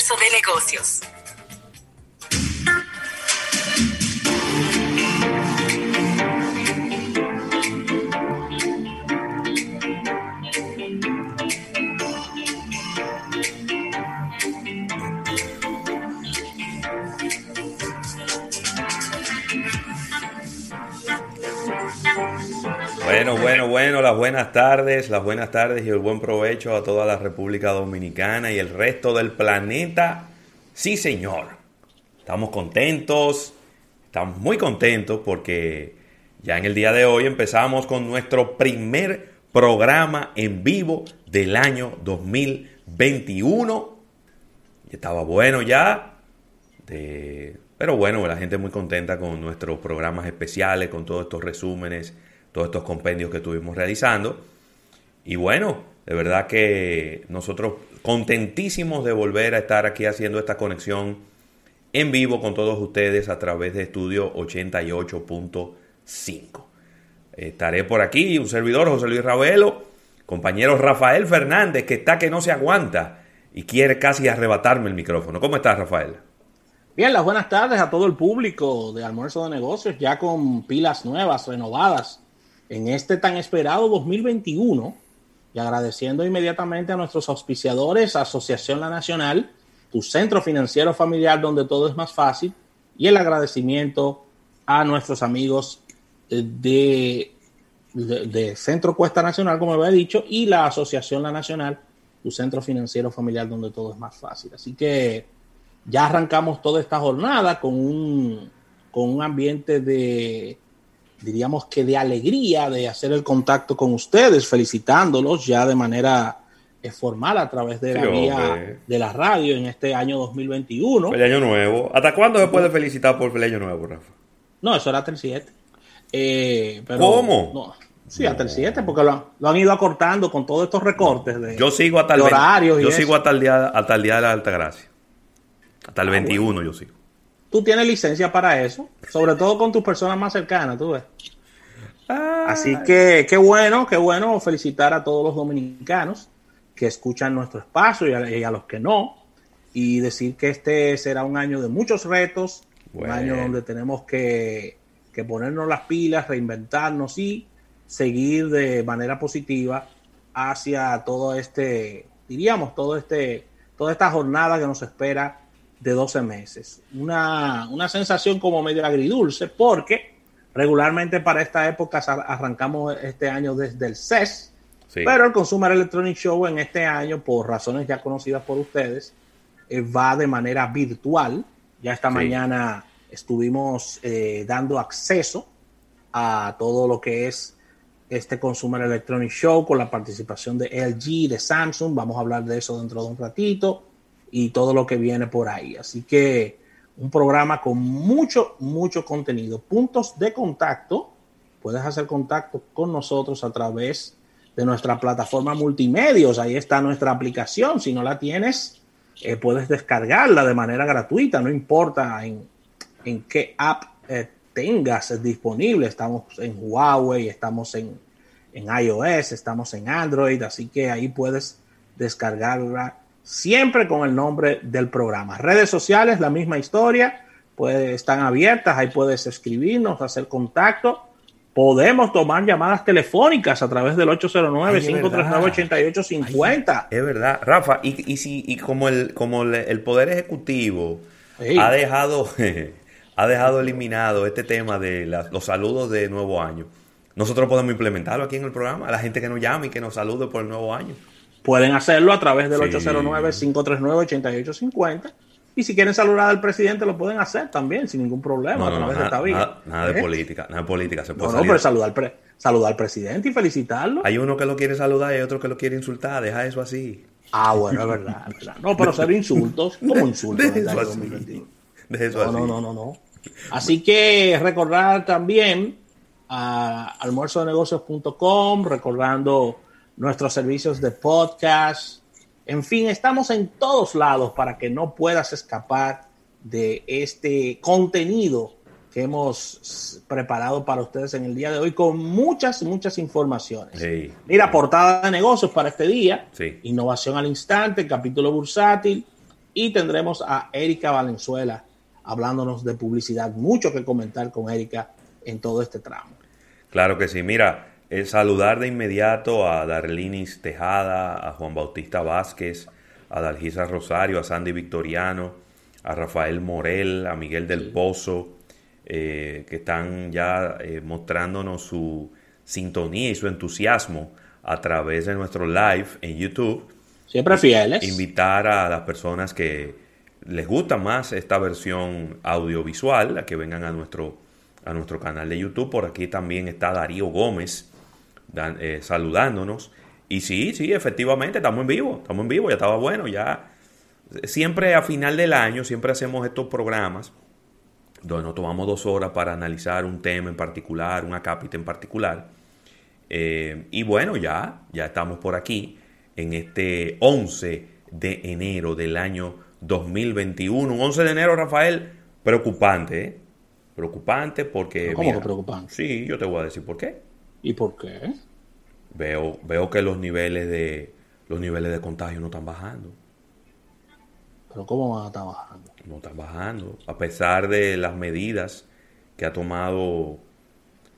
Almuerzo de negocios. Bueno, bueno, bueno, las buenas tardes, las buenas tardes y el buen provecho a toda la República Dominicana y el resto del planeta. Sí, señor. Estamos contentos, estamos muy contentos porque ya en el día de hoy empezamos con nuestro primer programa en vivo del año 2021. Y estaba bueno ya, pero bueno, la gente muy contenta con nuestros programas especiales, con todos estos resúmenes todos estos compendios que estuvimos realizando. Y bueno, de verdad que nosotros contentísimos de volver a estar aquí haciendo esta conexión en vivo con todos ustedes a través de Estudio 88.5. Estaré por aquí, un servidor, José Luis Ravelo, compañero Rafael Fernández, que está que no se aguanta y quiere casi arrebatarme el micrófono. ¿Cómo estás, Rafael? Bien, las buenas tardes a todo el público de Almuerzo de Negocios, ya con pilas nuevas, renovadas en este tan esperado 2021 y agradeciendo inmediatamente a nuestros auspiciadores, Asociación La Nacional, tu centro financiero familiar donde todo es más fácil y el agradecimiento a nuestros amigos de, de, Centro Cuesta Nacional, como había dicho, y la Asociación La Nacional, tu centro financiero familiar donde todo es más fácil. Así que ya arrancamos toda esta jornada con un, con un ambiente de diríamos que de alegría de hacer el contacto con ustedes, felicitándolos ya de manera eh, formal a través de la vía de la radio en este año 2021. Feliz año nuevo. ¿Hasta cuándo se puede felicitar por feliz año nuevo, Rafa? No, eso era hasta el 7. Eh, ¿Cómo? sí, hasta el 7, porque lo, han ido acortando con todos estos recortes de, yo sigo hasta el horarios. yo sigo hasta el, día, hasta el día de la Alta Gracia. Hasta el 21 ah, yo sigo tú tienes licencia para eso, sobre todo con tus personas más cercanas, tú ves. Así que qué bueno, qué bueno felicitar a todos los dominicanos que escuchan nuestro espacio y a, los que no, y decir que este será un año de muchos retos, un año donde tenemos que, que ponernos las pilas, reinventarnos y seguir de manera positiva hacia todo este, diríamos, todo este, toda esta jornada que nos espera de 12 meses. Una, sensación como medio agridulce porque regularmente para esta época arrancamos este año desde el CES, pero el Consumer Electronic Show en este año, por razones ya conocidas por ustedes, eh, va de manera virtual. Ya esta mañana estuvimos eh, dando acceso a todo lo que es este Consumer Electronic Show con la participación de LG, de Samsung. Vamos a hablar de eso dentro de un ratito y todo lo que viene por ahí. Así que un programa con mucho, mucho contenido. Puntos de contacto. Puedes hacer contacto con nosotros a través de nuestra plataforma multimedios. Ahí está nuestra aplicación. Si no la tienes, eh, puedes descargarla de manera gratuita. No importa en, en qué app eh, tengas disponible. Estamos en Huawei, estamos en, en iOS, estamos en Android. Así que ahí puedes descargarla siempre con el nombre del programa. Redes sociales, la misma historia, pues están abiertas, ahí puedes escribirnos, hacer contacto. Podemos tomar llamadas telefónicas a través del 809-539-8850. Es verdad, Rafa, y, y, si, y como el, como el, Poder Ejecutivo ha dejado, ha dejado eliminado este tema de los saludos de nuevo año, nosotros podemos implementarlo aquí en el programa, a la gente que nos llame y que nos salude por el nuevo año. Pueden hacerlo a través del 809-539-8850. Y si quieren saludar al presidente, lo pueden hacer también, sin ningún problema, a través de esta vía. Nada, de ¿Eh? política, nada de política. Se puede no, no, pero saludar, saludar al presidente y felicitarlo. Hay uno que lo quiere saludar y hay otro que lo quiere insultar. Deja eso así. Ah, bueno, es verdad, No, pero ser insultos, como insultos. no, no, no, no, no. Así que recordar también a almuerzodenegocios.com, recordando nuestros servicios de podcast. En fin, estamos en todos lados para que no puedas escapar de este contenido que hemos preparado para ustedes en el día de hoy con muchas, muchas informaciones. Mira, portada de negocios para este día, innovación al instante, capítulo bursátil y tendremos a Erika Valenzuela hablándonos de publicidad. Mucho que comentar con Erika en todo este tramo. Claro que sí. Mira, eh, saludar de inmediato a Darlinis Tejada, a Juan Bautista Vázquez, a Dalgisa Rosario, a Sandy Victoriano, a Rafael Morel, a Miguel del Pozo, eh, que están ya eh, mostrándonos su sintonía y su entusiasmo a través de nuestro live en YouTube. Siempre fieles. Invitar a las personas que les gusta más esta versión audiovisual, a que vengan a nuestro, a nuestro canal de YouTube. Por aquí también está Darío Gómez eh, saludándonos. Y sí, sí, efectivamente, estamos en vivo, estamos en vivo, ya estaba bueno, ya. Siempre a final del año, siempre hacemos estos programas donde nos tomamos dos horas para analizar un tema en particular, una cápita en particular. Eh, y bueno, ya, ya estamos por aquí en este 11 de enero del año 2021. Un 11 de enero, Rafael, preocupante, ¿eh? Preocupante porque... ¿Cómo que preocupante? Sí, yo te voy a decir por qué. ¿Y por qué? Veo, veo que los niveles de los niveles de contagio no están bajando. ¿Pero cómo van a estar bajando? No están bajando, a pesar de las medidas que ha tomado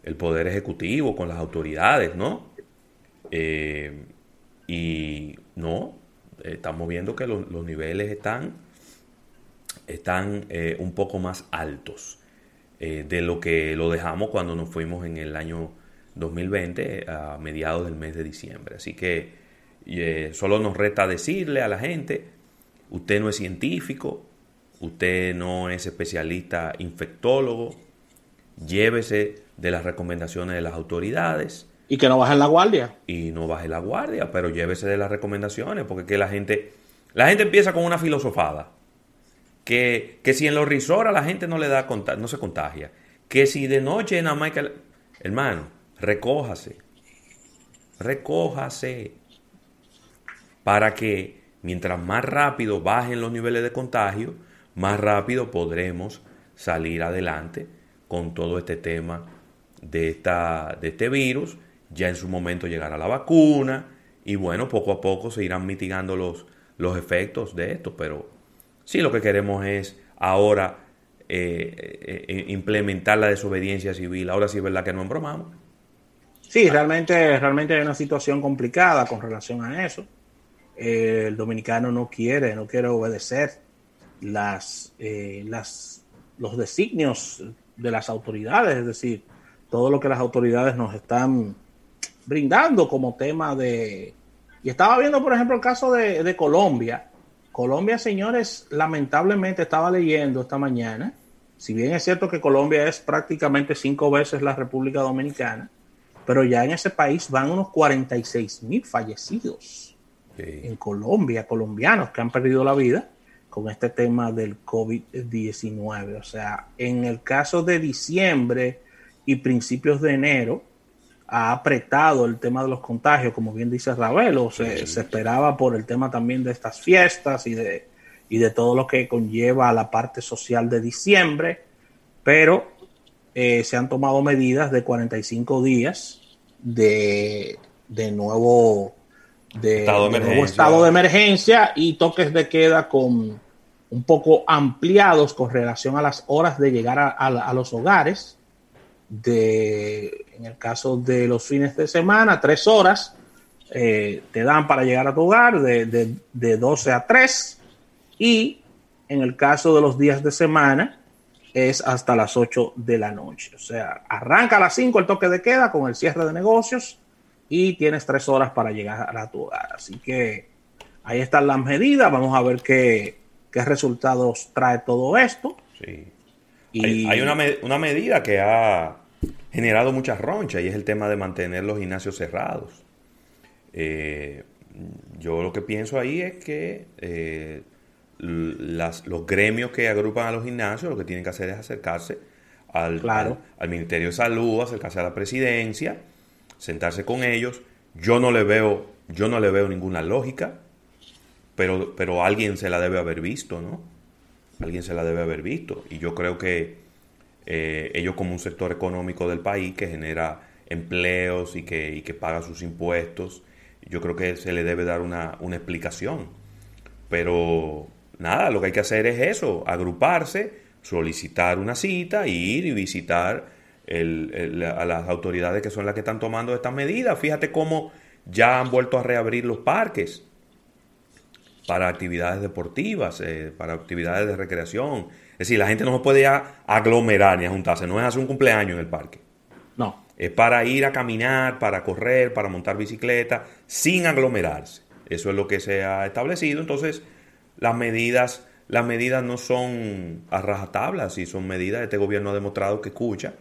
el Poder Ejecutivo con las autoridades, ¿no? Eh, y no, estamos viendo que los, niveles están, están eh, un poco más altos eh, de lo que lo dejamos cuando nos fuimos en el año 2020 a mediados del mes de diciembre. Así que solo nos resta decirle a la gente, usted no es científico, usted no es especialista infectólogo, llévese de las recomendaciones de las autoridades. Y que no baje la guardia. Y no baje la guardia, pero llévese de las recomendaciones, porque que la gente, la gente empieza con una filosofada. Que, que si en los risoras la gente no le da no se contagia. Que si de noche en Jamaica, hermano, recójase. Recójase. Para que mientras más rápido bajen los niveles de contagio, más rápido podremos salir adelante con todo este tema de, esta, de este virus. Ya en su momento llegará la vacuna y bueno, poco a poco se irán mitigando los, los efectos de esto. Pero sí lo que queremos es ahora eh, eh, eh, implementar la desobediencia civil. Ahora sí es verdad que no embromamos. Sí, realmente, realmente hay una situación complicada con relación a eso. el dominicano no quiere, no quiere obedecer las, eh, las, los designios de las autoridades, es decir, todo lo que las autoridades nos están brindando como tema de... Y estaba viendo, por ejemplo, el caso de, de Colombia. Colombia, señores, lamentablemente estaba leyendo esta mañana, si bien es cierto que Colombia es prácticamente cinco veces la República Dominicana, pero ya en ese país van unos 46 mil fallecidos en Colombia, colombianos que han perdido la vida con este tema del COVID-19. O sea, en el caso de diciembre y principios de enero, ha apretado el tema de los contagios, como bien dice Ravelo, se, se, esperaba por el tema también de estas fiestas y de, y de todo lo que conlleva a la parte social de diciembre, pero eh, se han tomado medidas de 45 días de, de nuevo de, estado de, nuevo estado de emergencia y toques de queda con un poco ampliados con relación a las horas de llegar a, los hogares. De, en el caso de los fines de semana, tres horas eh, te dan para llegar a tu hogar de, de, de 12 a 3 y en el caso de los días de semana es hasta las 8 de la noche. O sea, arranca a las 5 el toque de queda con el cierre de negocios y tienes tres horas para llegar a tu hogar. Así que ahí están las medidas. Vamos a ver qué, qué resultados trae todo esto. Sí. Y... Hay, una, una, medida que ha generado mucha roncha y es el tema de mantener los gimnasios cerrados. Eh, yo lo que pienso ahí es que eh, las, los gremios que agrupan a los gimnasios lo que tienen que hacer es acercarse al, al, Ministerio de Salud, acercarse a la presidencia, sentarse con ellos. Yo no le veo, yo no le veo ninguna lógica, pero, pero alguien se la debe haber visto, ¿no? Alguien se la debe haber visto. Y yo creo que eh, ellos como un sector económico del país que genera empleos y que, y que paga sus impuestos, yo creo que se le debe dar una, una explicación. Pero nada, lo que hay que hacer es eso, agruparse, solicitar una cita, ir y visitar a las autoridades que son las que están tomando estas medidas. Fíjate cómo ya han vuelto a reabrir los parques para actividades deportivas, eh, para actividades de recreación. Es decir, la gente no se puede aglomerar ni a juntarse, no es hacer un cumpleaños en el parque. No. Es para ir a caminar, para correr, para montar bicicleta, sin aglomerarse. Eso es lo que se ha establecido. Entonces, las medidas, las medidas no son a rajatabla, y son medidas, este gobierno ha demostrado que escucha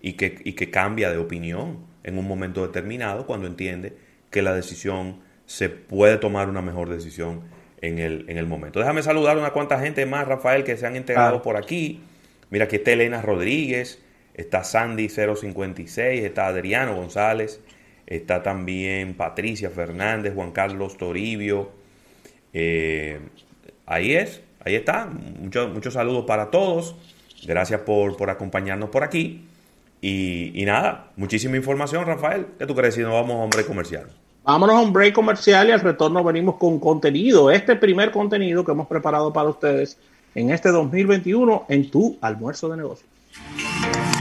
y que, y que cambia de opinión en un momento determinado cuando entiende que la decisión se puede tomar una mejor decisión en el, en el momento. Déjame saludar a una cuanta gente más, Rafael, que se han integrado por aquí. Mira, aquí está Elena Rodríguez, está Sandy 056, está Adriano González, está también Patricia Fernández, Juan Carlos Toribio, eh, ahí es, ahí está. Muchos mucho saludos para todos. Gracias por, por acompañarnos por aquí. Y, nada, muchísima información, Rafael. ¿Qué tú crees si nos vamos a un break comercial? Vámonos a un break comercial y al retorno venimos con contenido. Este primer contenido que hemos preparado para ustedes en este 2021 en tu almuerzo de negocios.